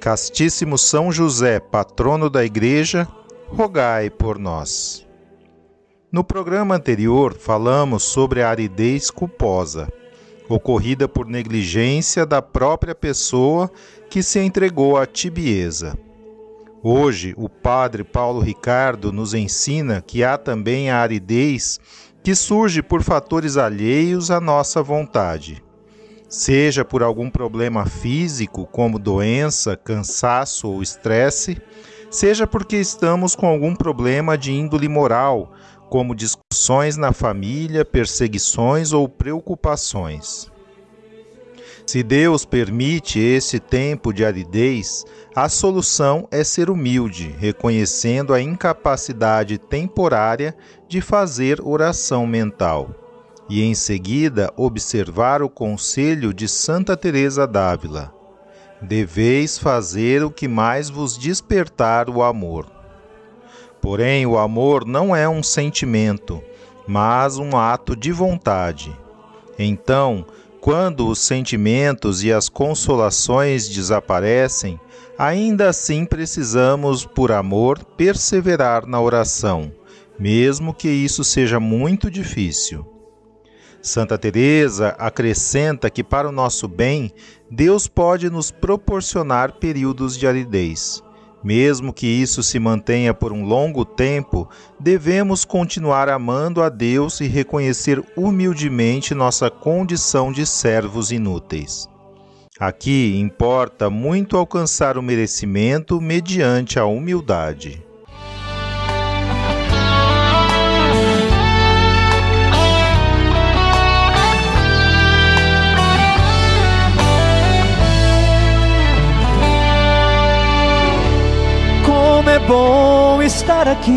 Castíssimo São José, patrono da Igreja, rogai por nós. No programa anterior, falamos sobre a aridez culposa, ocorrida por negligência da própria pessoa que se entregou à tibieza. Hoje, o padre Paulo Ricardo nos ensina que há também a aridez que surge por fatores alheios à nossa vontade seja por algum problema físico, como doença, cansaço ou estresse, seja porque estamos com algum problema de índole moral, como discussões na família, perseguições ou preocupações. Se Deus permite esse tempo de aridez, a solução é ser humilde, reconhecendo a incapacidade temporária de fazer oração mental e em seguida observar o conselho de Santa Teresa d'Ávila. Deveis fazer o que mais vos despertar o amor. Porém, o amor não é um sentimento, mas um ato de vontade. Então, quando os sentimentos e as consolações desaparecem, ainda assim precisamos, por amor, perseverar na oração, mesmo que isso seja muito difícil. Santa Teresa acrescenta que para o nosso bem, Deus pode nos proporcionar períodos de aridez. Mesmo que isso se mantenha por um longo tempo, devemos continuar amando a Deus e reconhecer humildemente nossa condição de servos inúteis. Aqui importa muito alcançar o merecimento mediante a humildade. É bom estar aqui.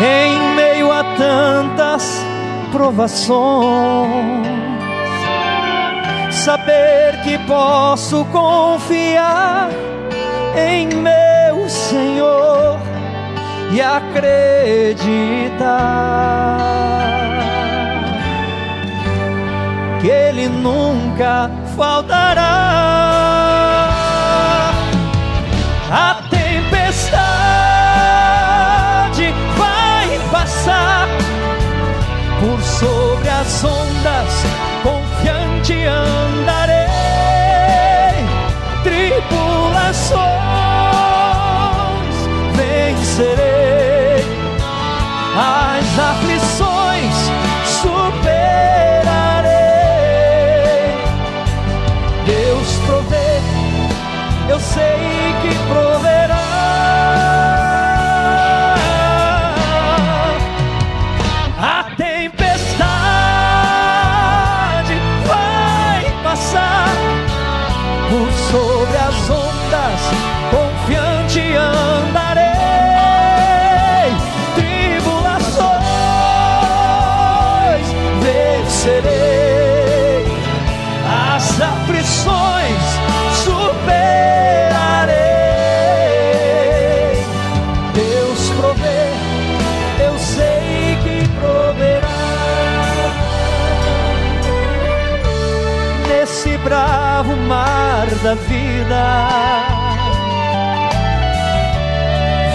Em meio a tantas provações, saber que posso confiar em meu Senhor e acreditar que Ele nunca faltará. A tempestade vai passar por sobre as ondas, confiante andarei.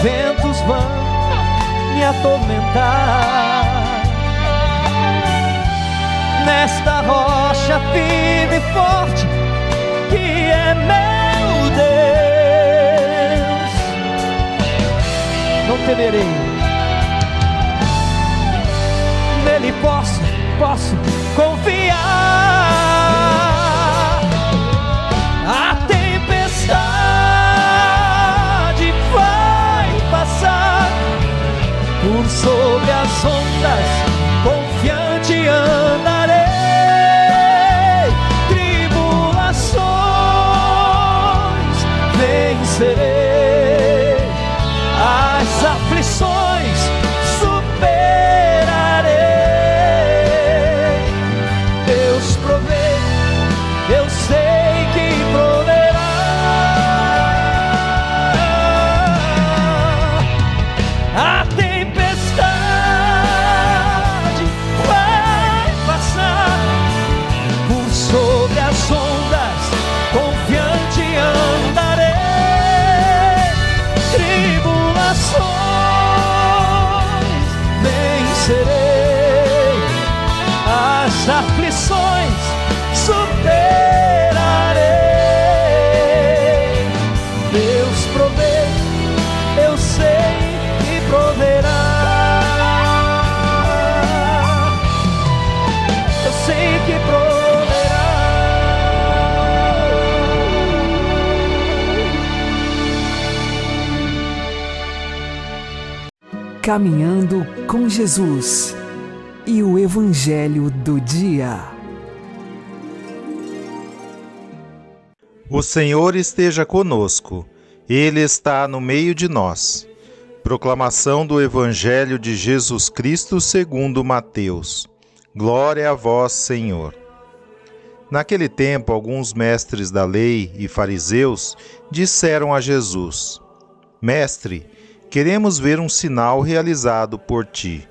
Ventos vão me atormentar. Nesta rocha firme e forte que é meu Deus. temerei. Nele posso, posso confiar. Caminhando com Jesus e o Evangelho do Dia. O Senhor esteja conosco, Ele está no meio de nós. Proclamação do Evangelho de Jesus Cristo segundo Mateus. Glória a vós, Senhor. Naquele tempo, alguns mestres da lei e fariseus disseram a Jesus: Mestre, Queremos ver um sinal realizado por ti.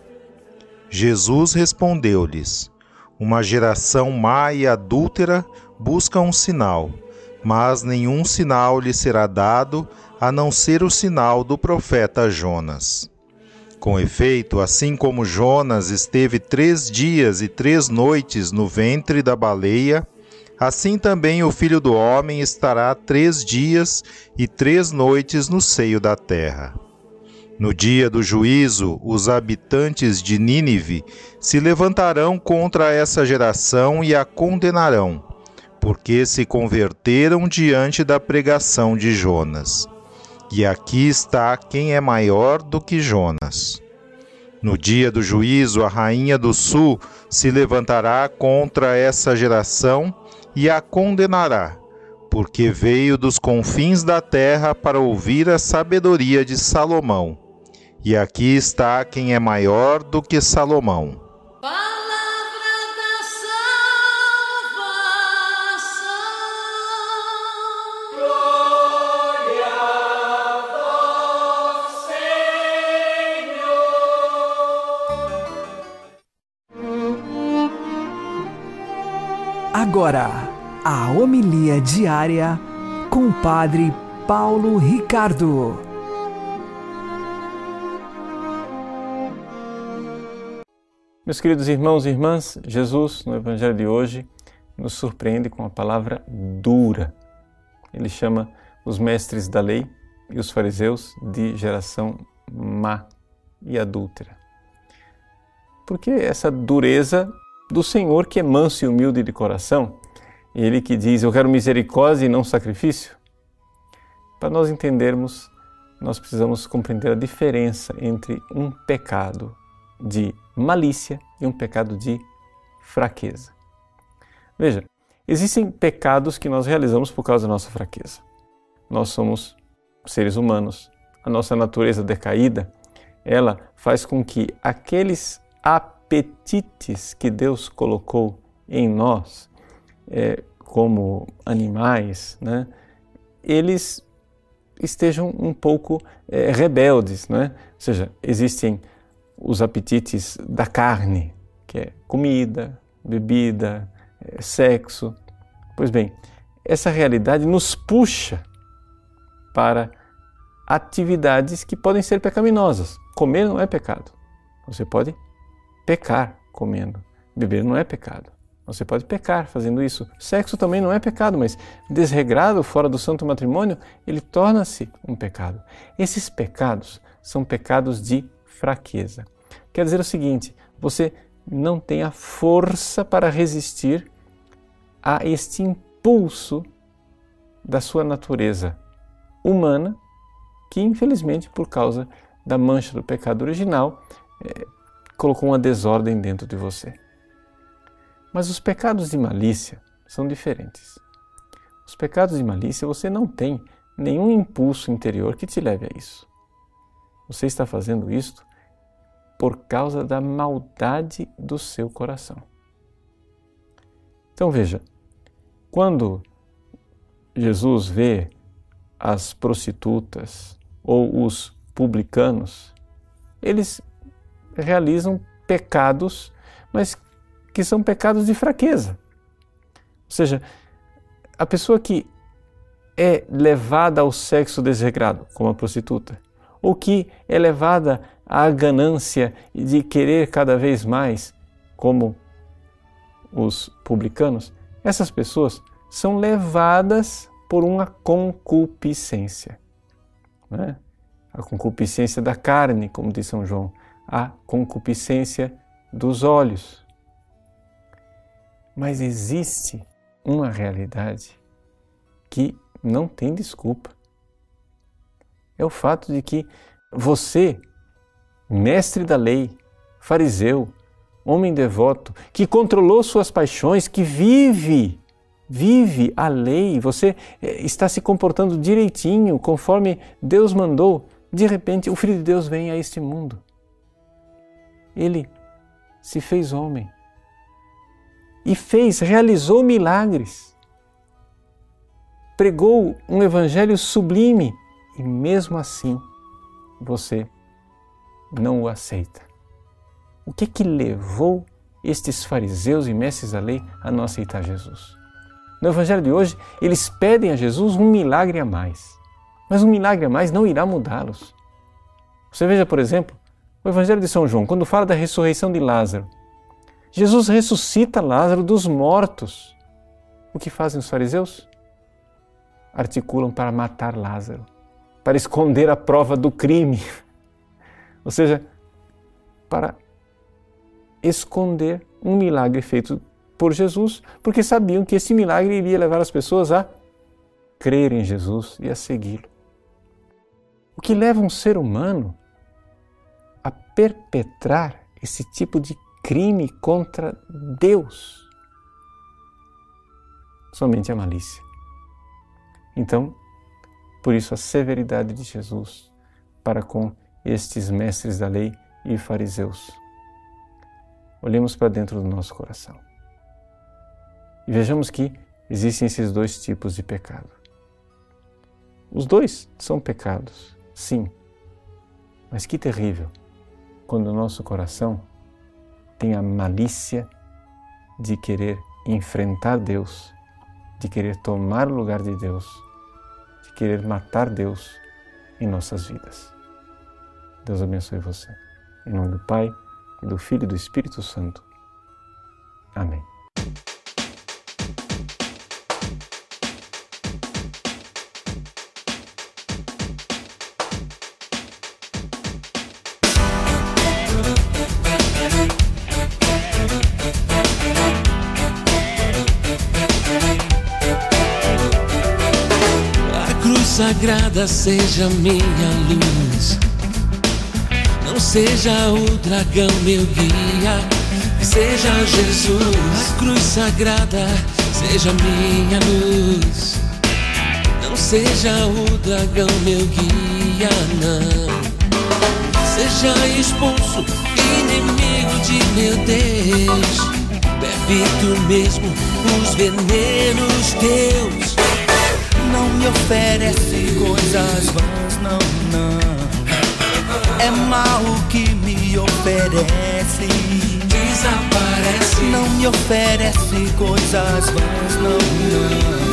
Jesus respondeu-lhes: Uma geração má e adúltera busca um sinal, mas nenhum sinal lhe será dado a não ser o sinal do profeta Jonas. Com efeito, assim como Jonas esteve três dias e três noites no ventre da baleia, assim também o filho do homem estará três dias e três noites no seio da terra. No dia do juízo, os habitantes de Nínive se levantarão contra essa geração e a condenarão, porque se converteram diante da pregação de Jonas. E aqui está quem é maior do que Jonas. No dia do juízo, a rainha do sul se levantará contra essa geração e a condenará, porque veio dos confins da terra para ouvir a sabedoria de Salomão e aqui está quem é maior do que Salomão. Agora, a homilia diária com o Padre Paulo Ricardo. Meus queridos irmãos e irmãs, Jesus, no Evangelho de hoje, nos surpreende com a palavra dura. Ele chama os mestres da lei e os fariseus de geração má e adúltera. Por que essa dureza do Senhor que é manso e humilde de coração? Ele que diz: Eu quero misericórdia e não sacrifício? Para nós entendermos, nós precisamos compreender a diferença entre um pecado de malícia e um pecado de fraqueza. Veja, existem pecados que nós realizamos por causa da nossa fraqueza. Nós somos seres humanos. A nossa natureza decaída, ela faz com que aqueles apetites que Deus colocou em nós, é, como animais, né, eles estejam um pouco é, rebeldes, né? Ou seja, existem os apetites da carne, que é comida, bebida, é, sexo. Pois bem, essa realidade nos puxa para atividades que podem ser pecaminosas. Comer não é pecado. Você pode pecar comendo. Beber não é pecado. Você pode pecar fazendo isso. Sexo também não é pecado, mas desregrado fora do santo matrimônio, ele torna-se um pecado. Esses pecados são pecados de fraqueza. Quer dizer o seguinte: você não tem a força para resistir a este impulso da sua natureza humana, que infelizmente, por causa da mancha do pecado original, é, colocou uma desordem dentro de você. Mas os pecados de malícia são diferentes. Os pecados de malícia você não tem nenhum impulso interior que te leve a isso. Você está fazendo isto por causa da maldade do seu coração. Então veja, quando Jesus vê as prostitutas ou os publicanos, eles realizam pecados, mas que são pecados de fraqueza. Ou seja, a pessoa que é levada ao sexo desregrado, como a prostituta, ou que é levada à ganância de querer cada vez mais, como os publicanos, essas pessoas são levadas por uma concupiscência. Né? A concupiscência da carne, como diz São João, a concupiscência dos olhos. Mas existe uma realidade que não tem desculpa. É o fato de que você, mestre da lei, fariseu, homem devoto, que controlou suas paixões, que vive, vive a lei, você eh, está se comportando direitinho, conforme Deus mandou, de repente o Filho de Deus vem a este mundo. Ele se fez homem e fez, realizou milagres. Pregou um evangelho sublime e mesmo assim você não o aceita. O que é que levou estes fariseus e mestres da lei a não aceitar Jesus? No evangelho de hoje, eles pedem a Jesus um milagre a mais. Mas um milagre a mais não irá mudá-los. Você veja, por exemplo, o evangelho de São João, quando fala da ressurreição de Lázaro. Jesus ressuscita Lázaro dos mortos. O que fazem os fariseus? Articulam para matar Lázaro, para esconder a prova do crime. Ou seja, para esconder um milagre feito por Jesus, porque sabiam que esse milagre iria levar as pessoas a crer em Jesus e a segui-lo. O que leva um ser humano a perpetrar esse tipo de crime contra Deus. Somente a malícia. Então, por isso a severidade de Jesus para com estes mestres da lei e fariseus. Olhemos para dentro do nosso coração e vejamos que existem esses dois tipos de pecado. Os dois são pecados, sim, mas que terrível quando o nosso coração tem a malícia de querer enfrentar Deus, de querer tomar o lugar de Deus, de querer matar Deus em nossas vidas. Deus abençoe você. Em nome do Pai, do Filho e do Espírito Santo. Amém. sagrada seja minha luz. Seja o dragão meu guia, seja Jesus. A cruz sagrada seja minha luz. Não seja o dragão meu guia, não. Seja expulso, inimigo de meu Deus. Bebe tu mesmo os venenos teus não me oferece coisas vãs, não, não. É mal que me oferece. Desaparece. Não me oferece coisas vãs, não, não.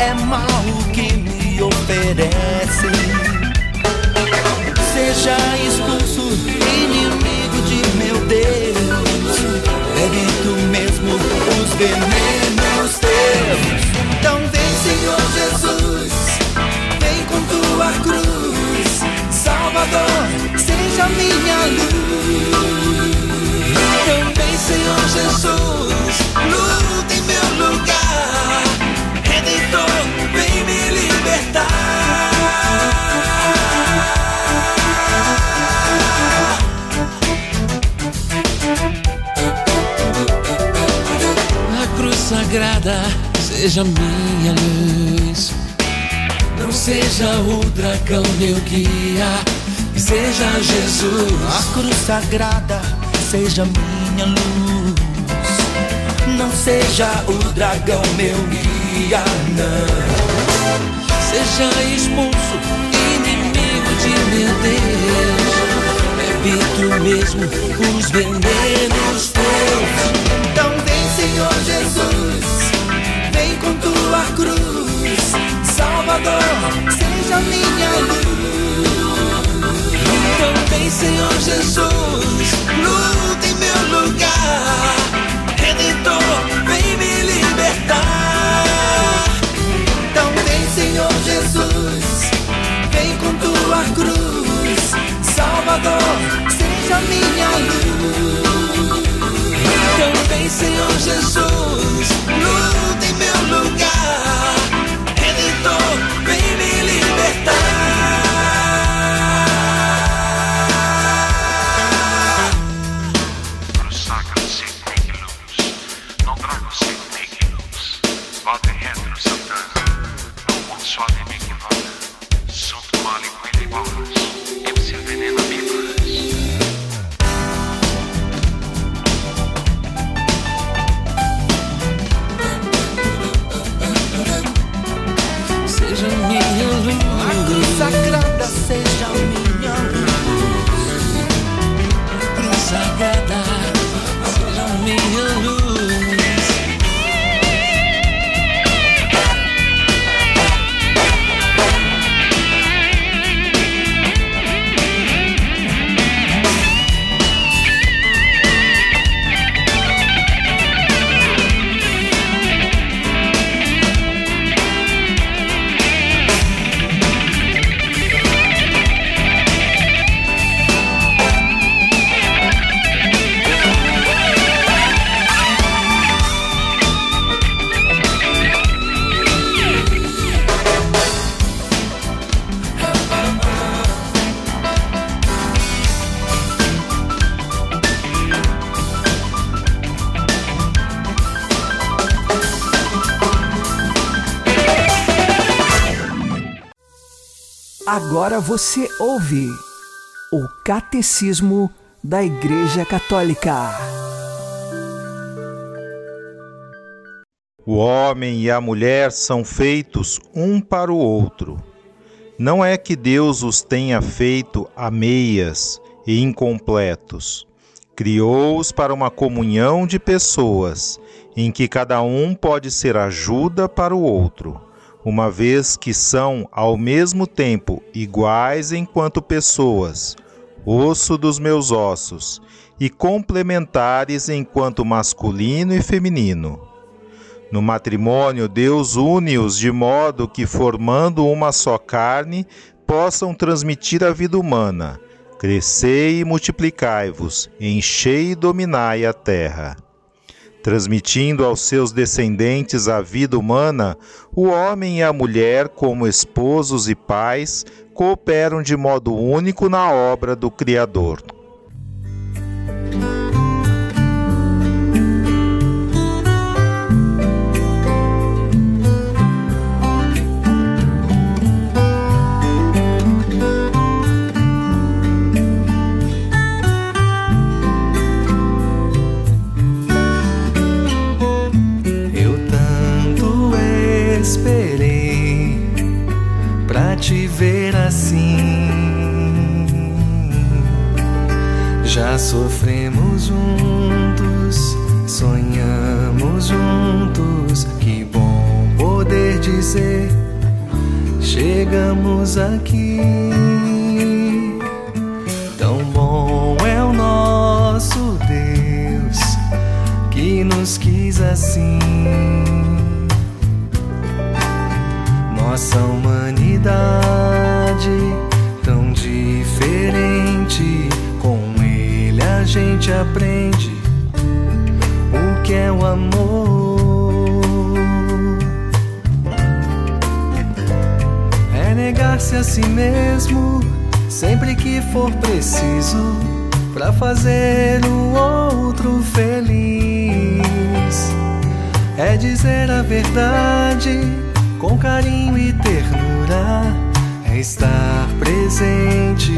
É mal que me oferece. Seja expulso, inimigo de meu Deus. Bebe tu mesmo os venenos teus. Então Senhor Jesus, vem com tua cruz, Salvador, seja minha luz. Também, Senhor Jesus, luta em meu lugar. Redentor, vem me libertar. A cruz sagrada seja minha luz. Seja o dragão meu guia, que seja Jesus. A cruz sagrada seja minha luz. Não seja o dragão meu guia, não. Seja expulso, inimigo de meu Deus. Tu mesmo os venenos Salvador, seja minha luz. Também, Senhor Jesus, luta em meu lugar. Redentor, vem me libertar. Então vem, Senhor Jesus, vem com tua cruz. Salvador, seja minha luz. Também, Senhor Jesus, luta em meu lugar. Agora você ouve o Catecismo da Igreja Católica. O homem e a mulher são feitos um para o outro. Não é que Deus os tenha feito a meias e incompletos. Criou-os para uma comunhão de pessoas, em que cada um pode ser ajuda para o outro, uma vez que são ao mesmo tempo iguais enquanto pessoas, osso dos meus ossos, e complementares enquanto masculino e feminino. No matrimônio, Deus une-os de modo que, formando uma só carne, possam transmitir a vida humana. Crescei e multiplicai-vos, enchei e dominai a terra. Transmitindo aos seus descendentes a vida humana, o homem e a mulher, como esposos e pais, cooperam de modo único na obra do Criador. Sofremos juntos, sonhamos juntos. Que bom poder dizer: chegamos aqui. Fazer o outro feliz. É dizer a verdade com carinho e ternura, é estar presente,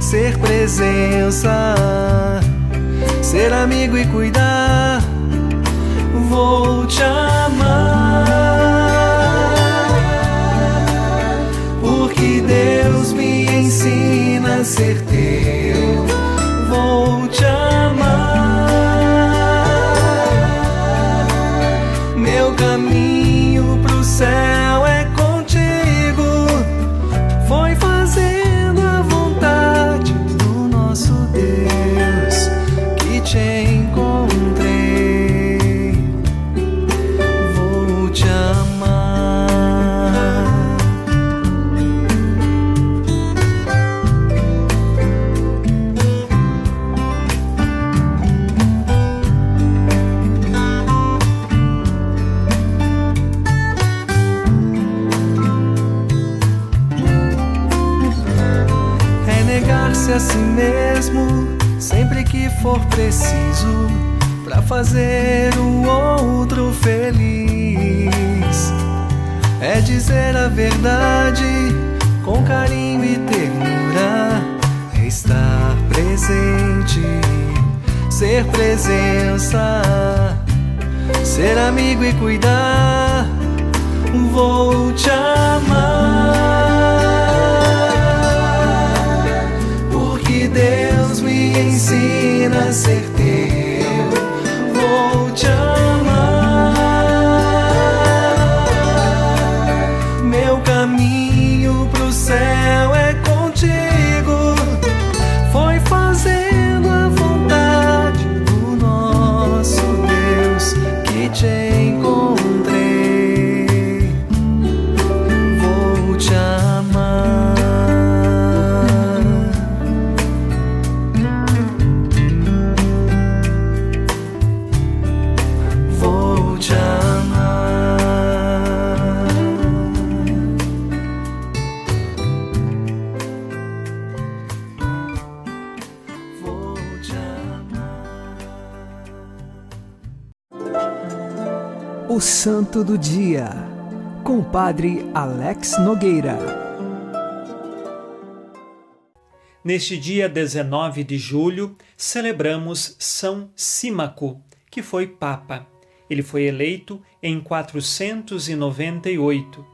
ser presença, ser amigo e cuidar. Vou te amar, porque Deus me ensina a ser teu. Vou te for preciso para fazer o outro feliz. É dizer a verdade com carinho e ternura, é estar presente, ser presença, ser amigo e cuidar. Vou te Santo do Dia, com o Padre Alex Nogueira. Neste dia 19 de julho, celebramos São Símaco, que foi Papa. Ele foi eleito em 498.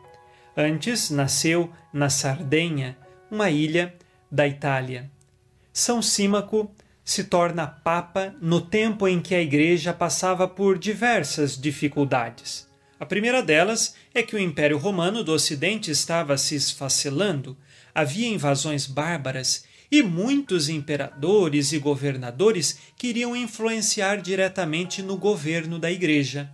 Antes nasceu na Sardenha, uma ilha da Itália. São Símaco se torna Papa no tempo em que a Igreja passava por diversas dificuldades. A primeira delas é que o Império Romano do Ocidente estava se esfacelando, havia invasões bárbaras e muitos imperadores e governadores queriam influenciar diretamente no governo da Igreja.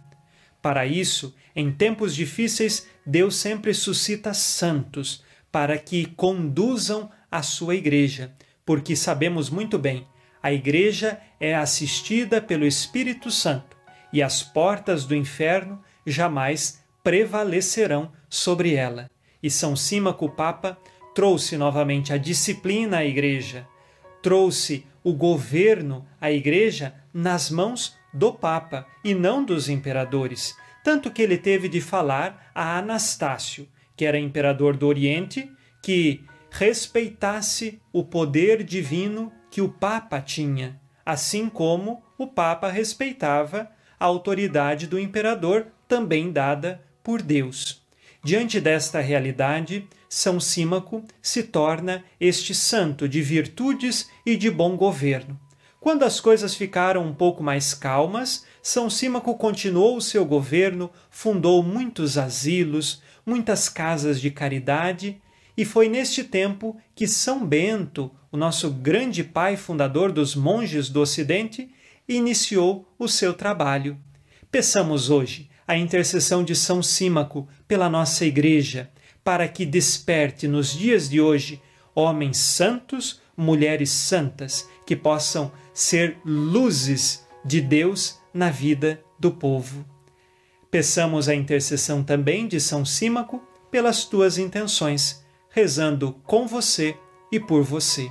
Para isso, em tempos difíceis, Deus sempre suscita santos para que conduzam a sua Igreja, porque sabemos muito bem, a Igreja é assistida pelo Espírito Santo e as portas do inferno jamais prevalecerão sobre ela. E São Símaco Papa trouxe novamente a disciplina à Igreja, trouxe o governo à Igreja nas mãos do Papa e não dos imperadores, tanto que ele teve de falar a Anastácio, que era imperador do Oriente, que respeitasse o poder divino que o Papa tinha, assim como o Papa respeitava a autoridade do imperador, também dada por Deus. Diante desta realidade, São Símaco se torna este santo de virtudes e de bom governo. Quando as coisas ficaram um pouco mais calmas, São Símaco continuou o seu governo, fundou muitos asilos, muitas casas de caridade, e foi neste tempo que São Bento, o nosso grande pai fundador dos monges do Ocidente, iniciou o seu trabalho. Peçamos hoje a intercessão de São Símaco pela nossa Igreja, para que desperte nos dias de hoje homens santos, mulheres santas, que possam ser luzes de Deus na vida do povo. Peçamos a intercessão também de São Símaco pelas tuas intenções, rezando com você e por você.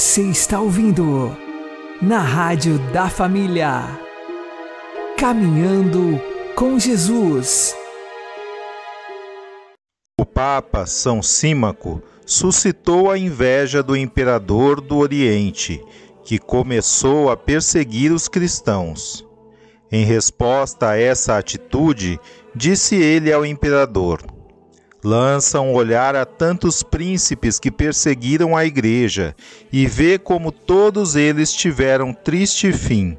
Está ouvindo na Rádio da Família. Caminhando com Jesus. O Papa São Símaco suscitou a inveja do imperador do Oriente, que começou a perseguir os cristãos. Em resposta a essa atitude, disse ele ao imperador: Lança um olhar a tantos príncipes que perseguiram a igreja e vê como todos eles tiveram triste fim,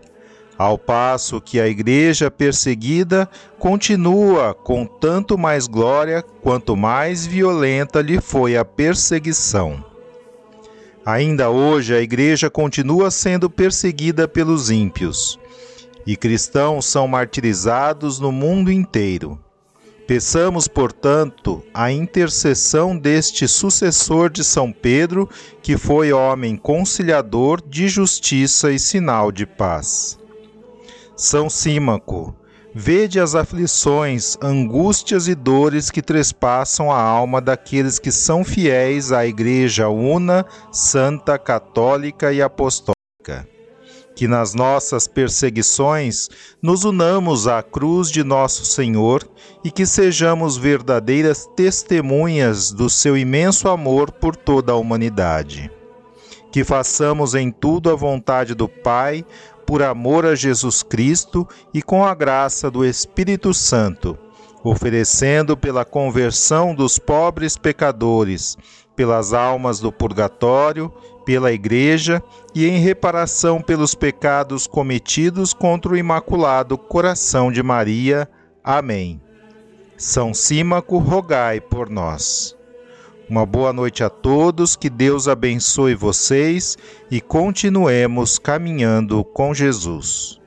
ao passo que a igreja perseguida continua com tanto mais glória quanto mais violenta lhe foi a perseguição. Ainda hoje a igreja continua sendo perseguida pelos ímpios, e cristãos são martirizados no mundo inteiro. Peçamos, portanto, a intercessão deste sucessor de São Pedro, que foi homem conciliador de justiça e sinal de paz. São Símaco, vede as aflições, angústias e dores que trespassam a alma daqueles que são fiéis à Igreja una, santa, católica e apostólica que nas nossas perseguições nos unamos à cruz de nosso Senhor e que sejamos verdadeiras testemunhas do seu imenso amor por toda a humanidade. Que façamos em tudo a vontade do Pai, por amor a Jesus Cristo e com a graça do Espírito Santo, oferecendo pela conversão dos pobres pecadores, pelas almas do purgatório pela Igreja e em reparação pelos pecados cometidos contra o Imaculado Coração de Maria. Amém. São Símaco, rogai por nós. Uma boa noite a todos, que Deus abençoe vocês e continuemos caminhando com Jesus.